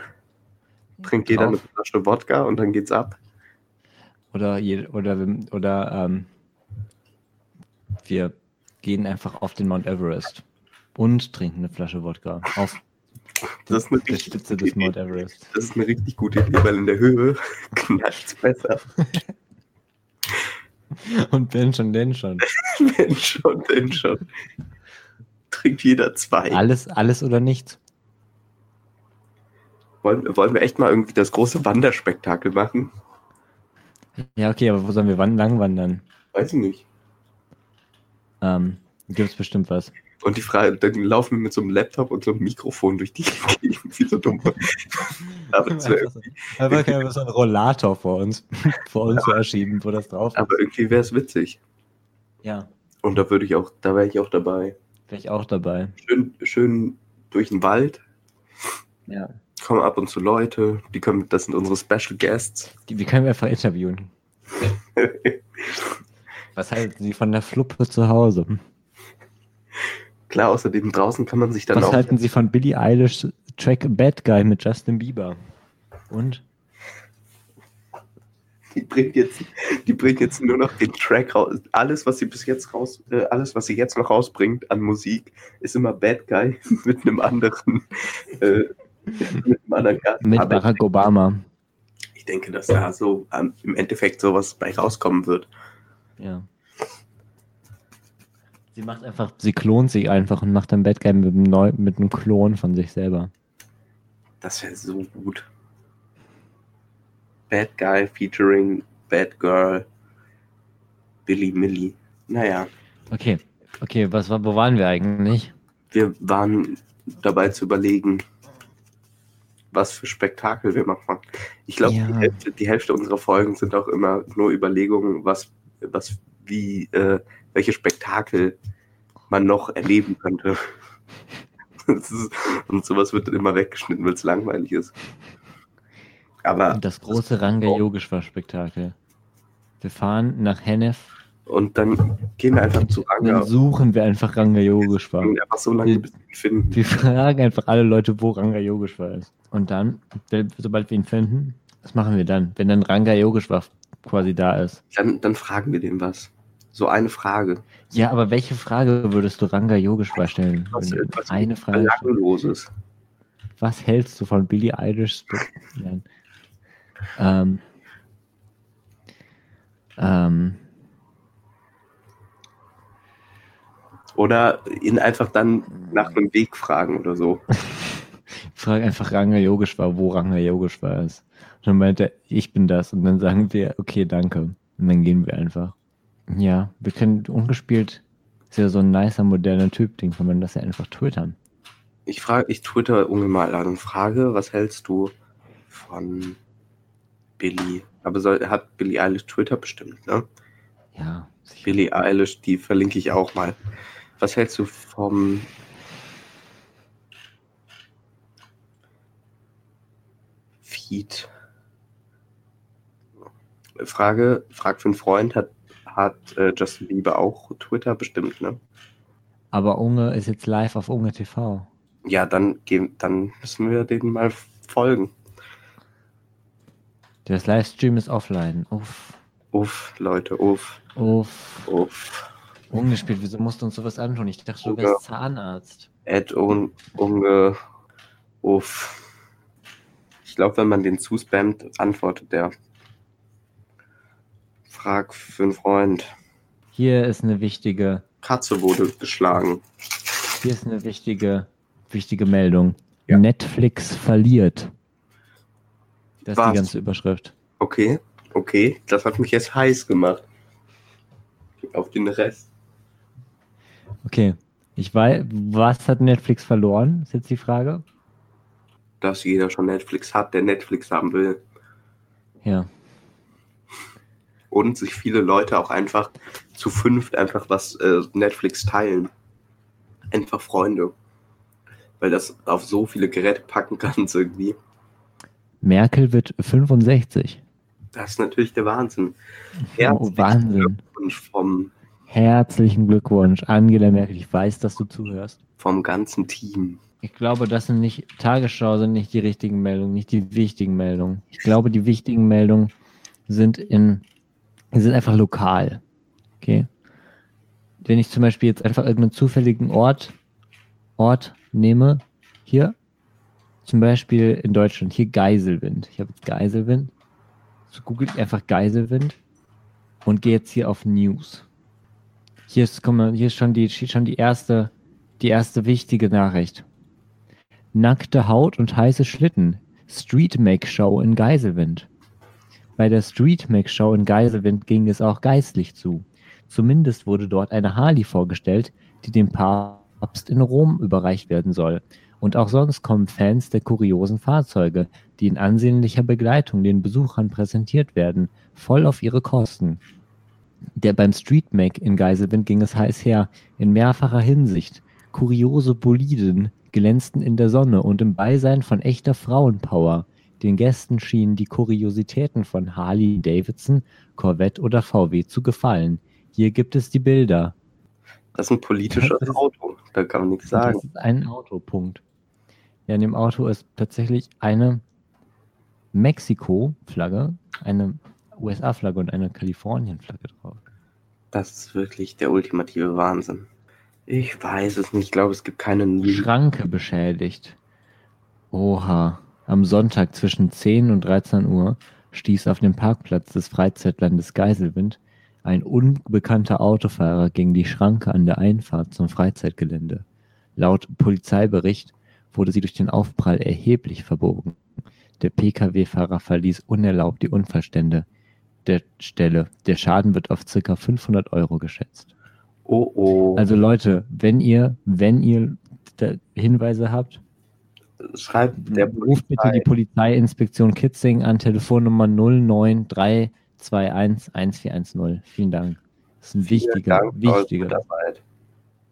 Trinkt jeder eine Drauf. Flasche Wodka und dann geht's ab? oder, je, oder, wir- oder ähm, wir gehen einfach auf den Mount Everest und trinken eine Flasche Wodka auf Das ist eine der richtig Spitze gute des Idee. Mount Everest. Das ist eine richtig gute Idee, weil in der Höhe knallt besser. Und wenn schon, denn schon. wenn schon, denn schon. Trinkt jeder zwei. Alles, alles oder nichts. Wollen, wollen wir echt mal irgendwie das große Wanderspektakel machen? Ja, okay, aber wo sollen wir wann lang wandern? Weiß ich nicht. Ähm, Gibt es bestimmt was. Und die Frage, dann laufen wir mit so einem Laptop und so einem Mikrofon durch die Gegend, wie so dumm. aber, so, einfach können wir so einen Rollator vor uns, vor uns herschieben, wo das drauf ist. aber irgendwie wäre es witzig. Ja, Und da würde ich auch, da wäre ich auch dabei. wäre ich auch dabei. Schön, schön durch den Wald, Ja. kommen ab und zu Leute, die können, das sind unsere Special Guests. Die, wir können wir einfach interviewen. Was halten Sie von der Fluppe zu Hause? Klar, außerdem draußen kann man sich dann Was auch. halten Sie von Billie Eilish Track Bad Guy mit Justin Bieber? Und? Die bringt jetzt, die bringt jetzt nur noch den Track raus. Alles, was sie bis jetzt raus, äh, alles, was sie jetzt noch rausbringt an Musik, ist immer Bad Guy mit einem anderen, äh, mit einem anderen Gast. Mit Aber Barack Obama. ich denke, dass da so ähm, im Endeffekt sowas bei rauskommen wird. Ja. Sie macht einfach, sie klont sich einfach und macht dann Bad Guy mit einem, Neu mit einem Klon von sich selber. Das wäre so gut. Bad Guy featuring Bad Girl Billy Millie. Naja, Okay, okay, was wo waren wir eigentlich? wir waren dabei zu überlegen, was für Spektakel wir machen. Ich glaube, Ja. die, Hälfte, die Hälfte unserer Folgen sind auch immer nur Überlegungen, was, was, wie, äh, welche Spektakel man noch erleben könnte. Das ist, und sowas wird dann immer weggeschnitten, weil es langweilig ist. Aber Das große Ranga Yogeshwar Spektakel. Wir fahren nach Hennef und dann gehen wir einfach zu und Ranga dann suchen wir einfach Ranga Yogeshwar. einfach so lange, bis wir ihn finden. Wir fragen einfach alle Leute, wo Ranga Yogeshwar ist. Und dann, sobald wir ihn finden, was machen wir dann? Wenn dann Ranga Yogeshwar quasi da ist. Dann, dann fragen wir dem was. So eine Frage. Ja, aber welche Frage würdest du Ranga Yogeshwar stellen? Was, du was eine Frage. Belangloses. Was hältst du von Billie Eilish? Ähm, ähm, Oder ihn einfach dann nach einem Weg fragen oder so. frag einfach Ranga Yogeshwar, wo Ranga Yogeshwar ist. Und dann meint er, ich bin das. Und dann sagen wir, okay, danke. Und dann gehen wir einfach. Ja, wir können ungespielt, ist ja so ein nicer, moderner Typ, den kann man das ja einfach twittern. Ich frage, ich twitter Unge mal an und frage, was hältst du von Billy? Aber soll, hat Billy Eilish Twitter bestimmt, ne? Ja, sicher. Billy Eilish, die verlinke ich auch mal. Was hältst du vom Feed? Frage, frag für einen Freund, hat, hat äh, Justin Bieber auch Twitter bestimmt, ne? Aber Unge ist jetzt live auf Unge TV. Ja, dann, gehen, dann müssen wir denen mal folgen. Das Livestream ist offline. Uff, Uff, Leute, uff, uff. uff. Ungespielt, wieso musst du uns sowas antun? Ich dachte, du wärst Zahnarzt. Ed un, unge, uff. Ich glaube, wenn man den zuspammt, antwortet der. Frag für einen Freund. Hier ist eine wichtige, Katze wurde geschlagen. hier ist eine wichtige, wichtige Meldung. Ja. Netflix verliert. Das ist Was? die ganze Überschrift. Okay, okay, das hat mich jetzt heiß gemacht. Auf den Rest. Okay. Ich weiß, was hat Netflix verloren? Ist jetzt die Frage. Dass jeder schon Netflix hat, der Netflix haben will. Ja. Und sich viele Leute auch einfach zu fünft einfach was äh, Netflix teilen. Einfach Freunde. Weil das auf so viele Geräte packen kannst irgendwie. Merkel wird 65. Das ist natürlich der Wahnsinn. Oh, Herzlichen Wahnsinn. Glückwunsch vom, Herzlichen Glückwunsch, Angela Merkel. Ich weiß, dass du zuhörst. vom ganzen Team. Ich glaube, das sind nicht, Tagesschau sind nicht die richtigen Meldungen, nicht die wichtigen Meldungen. Ich glaube, die wichtigen Meldungen sind in, sind einfach lokal. Okay? Wenn ich zum Beispiel jetzt einfach irgendeinen zufälligen Ort, Ort nehme, hier, zum Beispiel in Deutschland, hier Geiselwind. Ich habe jetzt Geiselwind. So googelt einfach Geiselwind und gehe jetzt hier auf News. Hier ist, mal, hier ist schon die, schon die erste, die erste wichtige Nachricht. Nackte Haut und heiße Schlitten. Street Make Show in Geiselwind. Bei der Street Make Show in Geiselwind ging es auch geistlich zu. Zumindest wurde dort eine Harley vorgestellt, die dem Papst in Rom überreicht werden soll. Und auch sonst kommen Fans der kuriosen Fahrzeuge, die in ansehnlicher Begleitung den Besuchern präsentiert werden, voll auf ihre Kosten. Der beim Street Make in Geiselwind ging es heiß her, in mehrfacher Hinsicht. Kuriose Boliden glänzten in der Sonne und im Beisein von echter Frauenpower. Den Gästen schienen die Kuriositäten von Harley Davidson, Corvette oder VW zu gefallen. Hier gibt es die Bilder. Das ist ein politisches ist- Auto. Da kann man nichts sagen. Das ist ein Autopunkt. Ja, in dem Auto ist tatsächlich eine Mexiko-Flagge, eine USA-Flagge und eine Kalifornien-Flagge drauf. Das ist wirklich der ultimative Wahnsinn. Ich weiß es nicht. Ich glaube, es gibt keine. Schranke beschädigt. Oha. Am Sonntag zwischen 10 und 13 Uhr stieß auf dem Parkplatz des Freizeitlandes Geiselwind Ein unbekannter Autofahrer gegen die Schranke an der Einfahrt zum Freizeitgelände. Laut Polizeibericht wurde sie durch den Aufprall erheblich verbogen. Der Pkw-Fahrer verließ unerlaubt die Unfallstelle. Der Stelle. Der Schaden wird auf ca. 500 Euro geschätzt. Oh oh. Also Leute, wenn ihr, wenn ihr Hinweise habt, schreibt der ruft bitte Polizei. die Polizeiinspektion Kitzing an Telefonnummer 093214110. Vielen Dank. Das ist ein Vielen wichtiger, Dank wichtiger. Mitarbeit.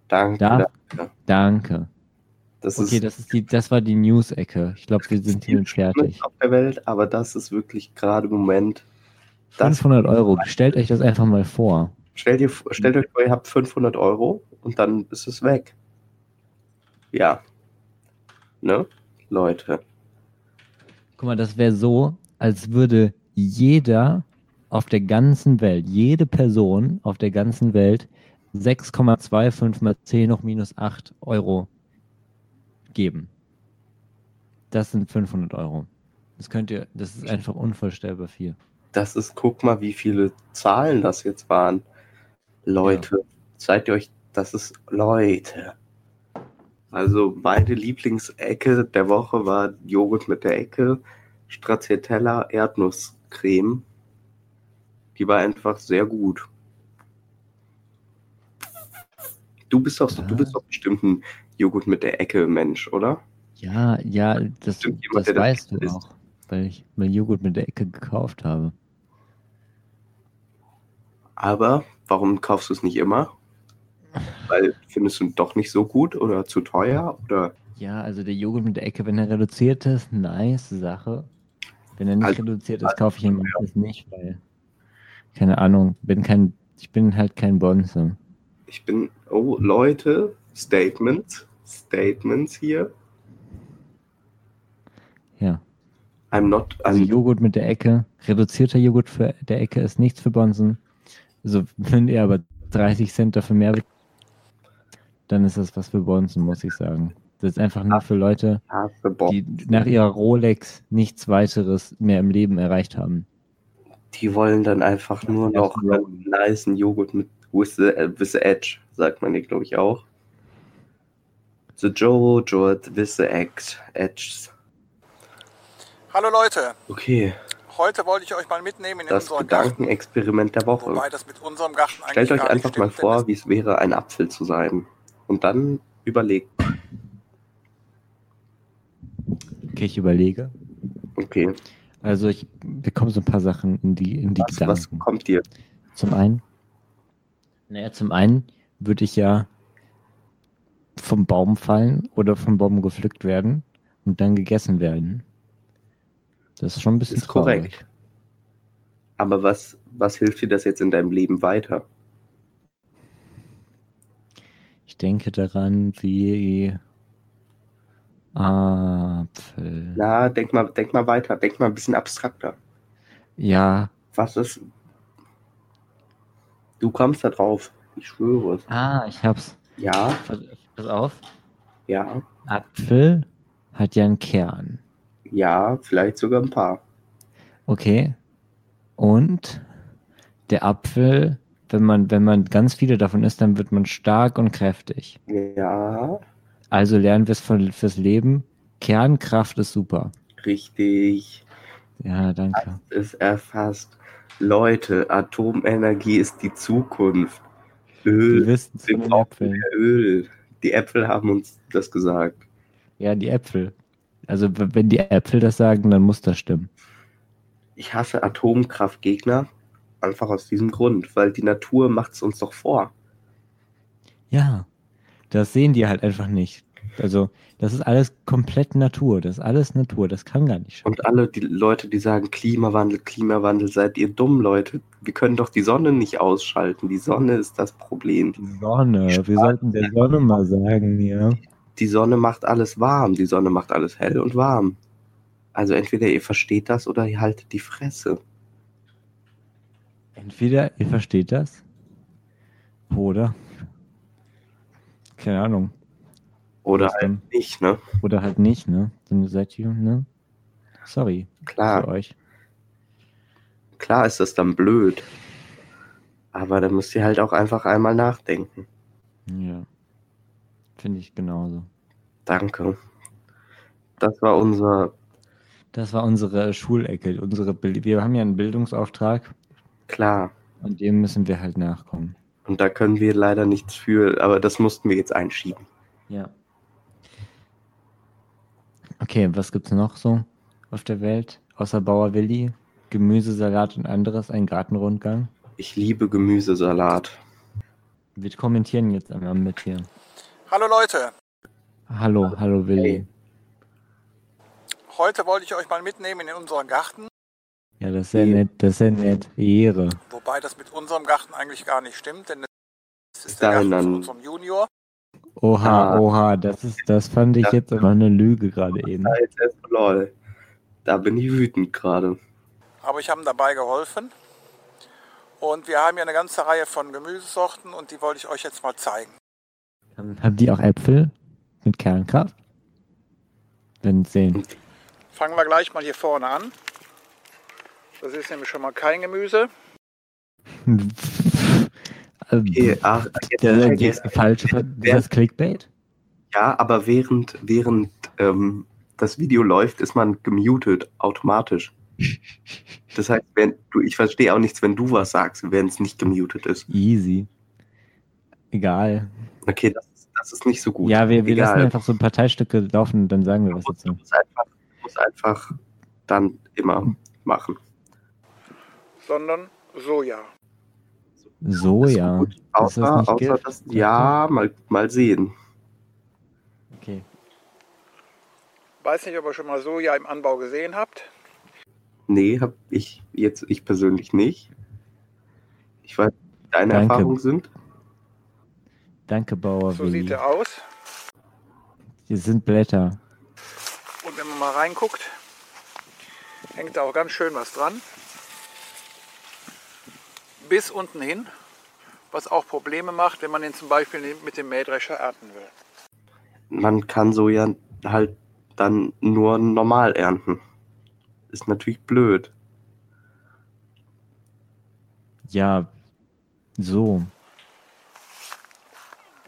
Danke. Da- danke. Danke. Das Okay, ist das ist die, das war die News-Ecke. Ich glaube, wir sind hier fertig. auf der Welt, aber das ist wirklich gerade im Moment. Das, 500 Euro. Stellt euch das einfach mal vor. stellt, ihr, stellt euch vor, ihr habt 500 Euro und dann ist es weg. Ja. Ne? Leute. Guck mal, das wäre so, als würde jeder auf der ganzen Welt, jede Person auf der ganzen Welt 6,25 mal 10 hoch minus 8 Euro geben. Das sind 500 Euro. Das könnt ihr, das ist einfach unvorstellbar viel. Das ist, guck mal, wie viele Zahlen das jetzt waren. Leute, seid ihr euch, das ist Leute. Also meine Lieblingsecke der Woche war Joghurt mit der Ecke, Stracciatella Erdnusscreme. Die war einfach sehr gut. Du bist doch, so- du bist doch bestimmt ein Joghurt mit der Ecke Mensch, oder? Ja, ja, das, jemand, das weißt du auch, weil ich mein Joghurt mit der Ecke gekauft habe. Aber warum kaufst du es nicht immer? Weil findest du ihn doch nicht so gut oder zu teuer oder Ja, also der Joghurt mit der Ecke, wenn er reduziert ist, nice Sache. Wenn er nicht Also- reduziert ist, kaufe ich ihn meistens nicht, weil, keine Ahnung, bin kein, ich bin halt kein Bonze. ich bin oh Leute Statements Statements hier. Ja. I'm not Also I'm, Joghurt mit der Ecke, reduzierter Joghurt für der Ecke ist nichts für Bonzen. Also wenn ihr aber 30 Cent dafür mehr bezahlt, dann ist das was für Bonzen, muss ich sagen. Das ist einfach nur für Leute, die nach ihrer Rolex nichts weiteres mehr im Leben erreicht haben. Die wollen dann einfach nur noch einen nice Joghurt mit with the, äh, with the edge, sagt man hier glaube ich auch. The Joe Joghurt with the egg, edges. Hallo Leute, Okay, heute wollte ich euch mal mitnehmen in das. Gedankenexperiment der Woche. Wobei das mit unserem Garten eigentlich Stellt euch einfach mal stimmt, denn vor, wie es wäre, ein Apfel zu sein. Und dann überlegt, Okay, ich überlege. okay, Also ich bekomme so ein paar Sachen in die, in die was, was Gedanken. kommt dir? Zum einen, naja, zum einen würde ich ja vom Baum fallen oder vom Baum gepflückt werden und dann gegessen werden. Das ist schon ein bisschen Ist korrekt. Aber was, was hilft dir das jetzt in deinem Leben weiter? Ich denke daran, wie Apfel. Na, denk mal, denk mal weiter, denk mal ein bisschen abstrakter. Ja, Was ist. Du kommst da drauf, ich schwöre es. ah, ich hab's. Ja, Pass, pass auf. ja, Apfel hat ja einen Kern. ja, vielleicht sogar ein paar. Okay. Und der Apfel, wenn man, wenn man ganz viele davon isst, dann wird man stark und kräftig. Ja, Also lernen wir es fürs Leben. Kernkraft ist super. richtig. Ja, danke. Ist erfasst. Leute, Atomenergie ist die Zukunft. Öl, Wir es wir brauchen Öl. Die Äpfel haben uns das gesagt. Ja, die Äpfel. Also wenn die Äpfel das sagen, dann muss das stimmen. Ich hasse Atomkraftgegner einfach aus diesem Grund, weil die Natur macht es uns doch vor. Ja, das sehen die halt einfach nicht. Also das ist alles komplett Natur. Das ist alles Natur. Das kann gar nicht stimmen. Und alle die Leute, die sagen Klimawandel, Klimawandel, seid ihr dumm, Leute. Wir können doch die Sonne nicht ausschalten. Die Sonne ist das Problem. Die Sonne. Wir sollten der Sonne mal sagen, ja. Die Sonne macht alles warm. Die Sonne macht alles hell und warm. Also entweder ihr versteht das oder ihr haltet die Fresse. Entweder ihr versteht das oder keine Ahnung. Oder halt dann? nicht, ne? Oder halt nicht, ne? Dann seid ihr, ne? Sorry für Klar, euch. klar ist das dann blöd. Aber da müsst ihr halt auch einfach einmal nachdenken. Ja. Finde ich genauso. Danke. Das war unser, Das war unsere Schulecke, unsere Bild wir haben ja einen Bildungsauftrag klar. und dem müssen wir halt nachkommen. Und da können wir leider nichts für, aber das mussten wir jetzt einschieben. Ja. Okay, was gibt's noch so auf der Welt? Außer Bauer Willi, Gemüsesalat und anderes, ein Gartenrundgang. Ich liebe Gemüsesalat. Wir kommentieren jetzt einmal mit hier. Hallo Leute, Hallo, hallo Willi. Hey. heute wollte ich euch mal mitnehmen in unseren Garten, Ja, das ist ja nett, das ist ja nett. Ehre. wobei das mit unserem Garten eigentlich gar nicht stimmt, denn es ist der Garten von dann. unserem Junior. Oha, Ah. oha, das ist, das fand ich Ja. jetzt aber eine Lüge gerade eben. Lol. da bin ich wütend gerade. Aber ich habe ihm dabei geholfen. Und wir haben hier eine ganze Reihe von Gemüsesorten und die wollte ich euch jetzt mal zeigen. Haben die auch Äpfel mit Kernkraft? Wenn sehen. Fangen wir gleich mal hier vorne an. Das ist nämlich schon mal kein Gemüse. Okay, ach, jetzt ist das Clickbait? Ja, aber während, während ähm, das Video läuft, ist man gemutet automatisch. Das heißt, wenn du, ich verstehe auch nichts, wenn du was sagst, wenn es nicht gemutet ist. Easy. Egal. Okay, das, ist- das ist nicht so gut. Ja, wir, wir lassen einfach so ein paar Teilstücke laufen und dann sagen wir was Du dazu. musst einfach, musst einfach dann immer machen. Sondern Soja. Soja. Ist das außer, außer das, ja, mal, mal sehen. Okay. Weiß nicht, ob ihr schon mal Soja im Anbau gesehen habt. Nee, hab ich jetzt, ich persönlich nicht. Ich weiß, wie deine Danke. Erfahrungen sind. Danke, Bauer So sieht er aus. Hier sind Blätter. Und wenn man mal reinguckt, hängt da auch ganz schön was dran. Bis unten hin, was auch Probleme macht, wenn man den zum Beispiel mit dem Mähdrescher ernten will. Man kann so ja halt dann nur normal ernten. Ist natürlich blöd. Ja, so.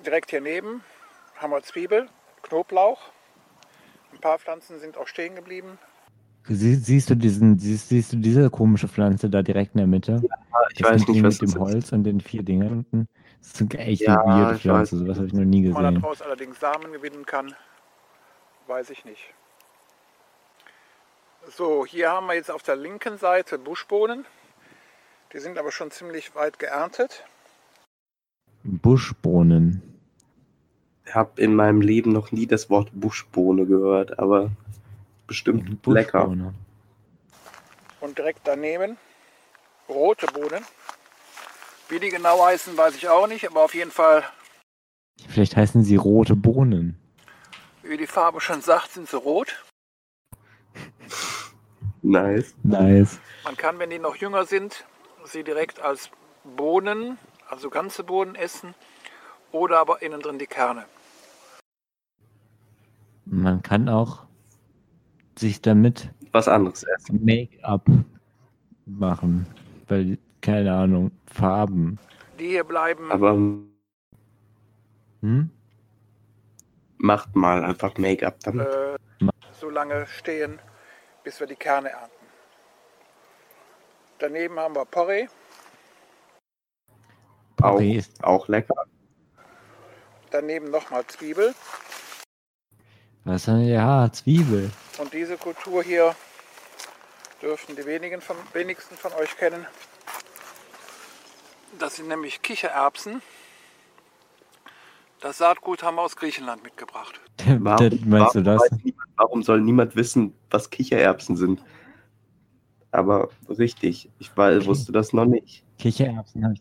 Direkt hier neben haben wir Zwiebel, Knoblauch. Ein paar Pflanzen sind auch stehen geblieben. Sie, siehst du diesen, siehst, siehst du diese komische Pflanze da direkt in der Mitte? Ich Das weiß nicht, was mit dem ist. Holz und den vier Dingern unten. Das ist echt Ja, eine weirde ich Pflanze. weiß. Sowas habe ich noch nie Ob man gesehen. daraus allerdings Samen gewinnen kann, weiß ich nicht. So, hier haben wir jetzt auf der linken Seite Buschbohnen. Die sind aber schon ziemlich weit geerntet. Buschbohnen. Ich habe in meinem Leben noch nie das Wort Buschbohne gehört, aber bestimmt lecker. Buschbohne. Und direkt daneben rote Bohnen. Wie die genau heißen, weiß ich auch nicht, aber auf jeden Fall, Vielleicht heißen sie rote Bohnen. wie die Farbe schon sagt, sind sie rot. Nice. Nice. Man kann, wenn die noch jünger sind, sie direkt als Bohnen, also ganze Bohnen essen oder aber innen drin die Kerne. Man kann auch sich damit Was anderes. Make-up machen. Weil, keine Ahnung, Farben. Die hier bleiben Aber Hm? macht mal einfach Make-up damit. äh, so lange stehen, bis wir die Kerne ernten. Daneben haben wir Porree, auch, Porree ist, auch lecker. daneben nochmal Zwiebel was haben wir? Ja, Zwiebel. Und diese Kultur hier dürften die wenigen von, wenigsten von euch kennen. Das sind nämlich Kichererbsen. Das Saatgut haben wir aus Griechenland mitgebracht. Warum, Meinst du das? niemand- warum soll niemand wissen, was Kichererbsen sind? Aber richtig, ich war, Okay. wusste das noch nicht. Kichererbsen habe ich.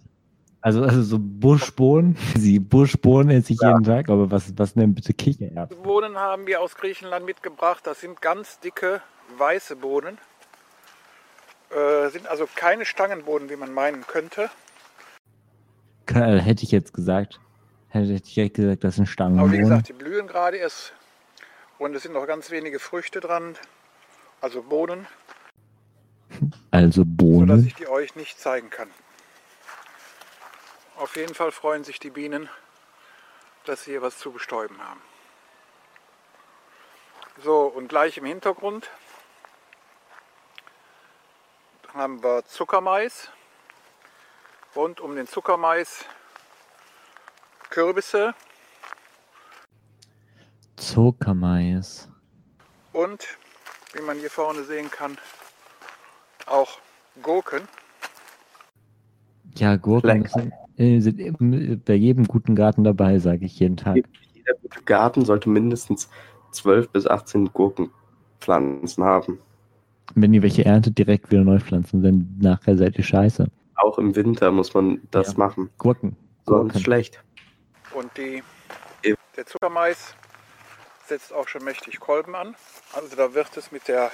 Also, also so Buschbohnen. Sie Buschbohnen esse ich Ja. jeden Tag, aber was, was denn bitte Kichererbsen? Bohnen haben wir aus Griechenland mitgebracht. Das sind ganz dicke weiße Bohnen. Äh, sind also keine Stangenbohnen, wie man meinen könnte. Äh, Hätte ich jetzt gesagt. Hätte ich direkt gesagt, das sind Aber wie Stangenbohnen. gesagt, die blühen gerade erst. Und es sind noch ganz wenige Früchte dran. Also Bohnen, Also sodass Bohnen. ich die euch nicht zeigen kann. Auf jeden Fall freuen sich die Bienen, dass sie hier was zu bestäuben haben. So, und gleich im Hintergrund haben wir Zuckermais. Rund um den Zuckermais Kürbisse Zuckermais. und, wie man hier vorne sehen kann, auch Gurken. Ja, Gurken Lecker. Sind, äh, sind eben bei jedem guten Garten dabei, sage ich jeden Tag. Jeder gute Garten sollte mindestens 12 bis 18 Gurkenpflanzen haben. Wenn ihr welche erntet, direkt wieder neu pflanzen, denn nachher seid ihr scheiße. Auch im Winter muss man das Ja. machen. Gurken. Sonst Gurken. schlecht. Und die, der Zuckermais setzt auch schon mächtig Kolben an. Also da wird es mit der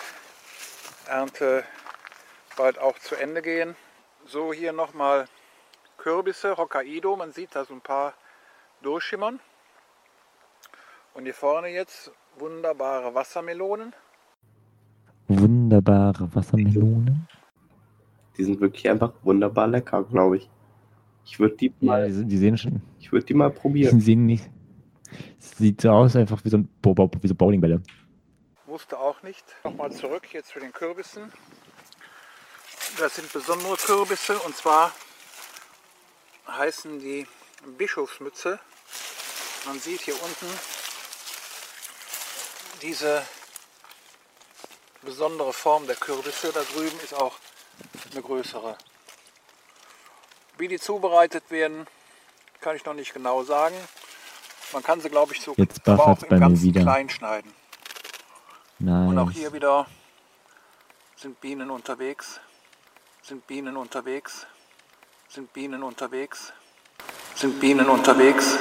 Ernte bald auch zu Ende gehen. So hier nochmal Kürbisse, Hokkaido. Man sieht da so ein paar durchschimmern. Und hier vorne jetzt wunderbare Wassermelonen. Wunderbare Wassermelonen. Die sind wirklich einfach wunderbar lecker, glaube ich. Ich würde die, Ja, mal, die, sind- die sehen schon. ich würd die mal Die probieren. sehen nicht. Sieht so aus, einfach wie so, ein wie so Bowlingbälle. Wusste auch nicht. Nochmal zurück jetzt zu den Kürbissen. Das sind besondere Kürbisse und zwar heißen die Bischofsmütze. Man sieht hier unten diese besondere Form der Kürbisse. Da drüben ist auch eine größere. Wie die zubereitet werden, kann ich noch nicht genau sagen. Man kann sie, glaube ich, so Jetzt aber auch im Ganzen klein schneiden. Und auch Nice. hier wieder sind Bienen unterwegs, sind Bienen unterwegs, sind Bienen unterwegs, sind Bienen unterwegs.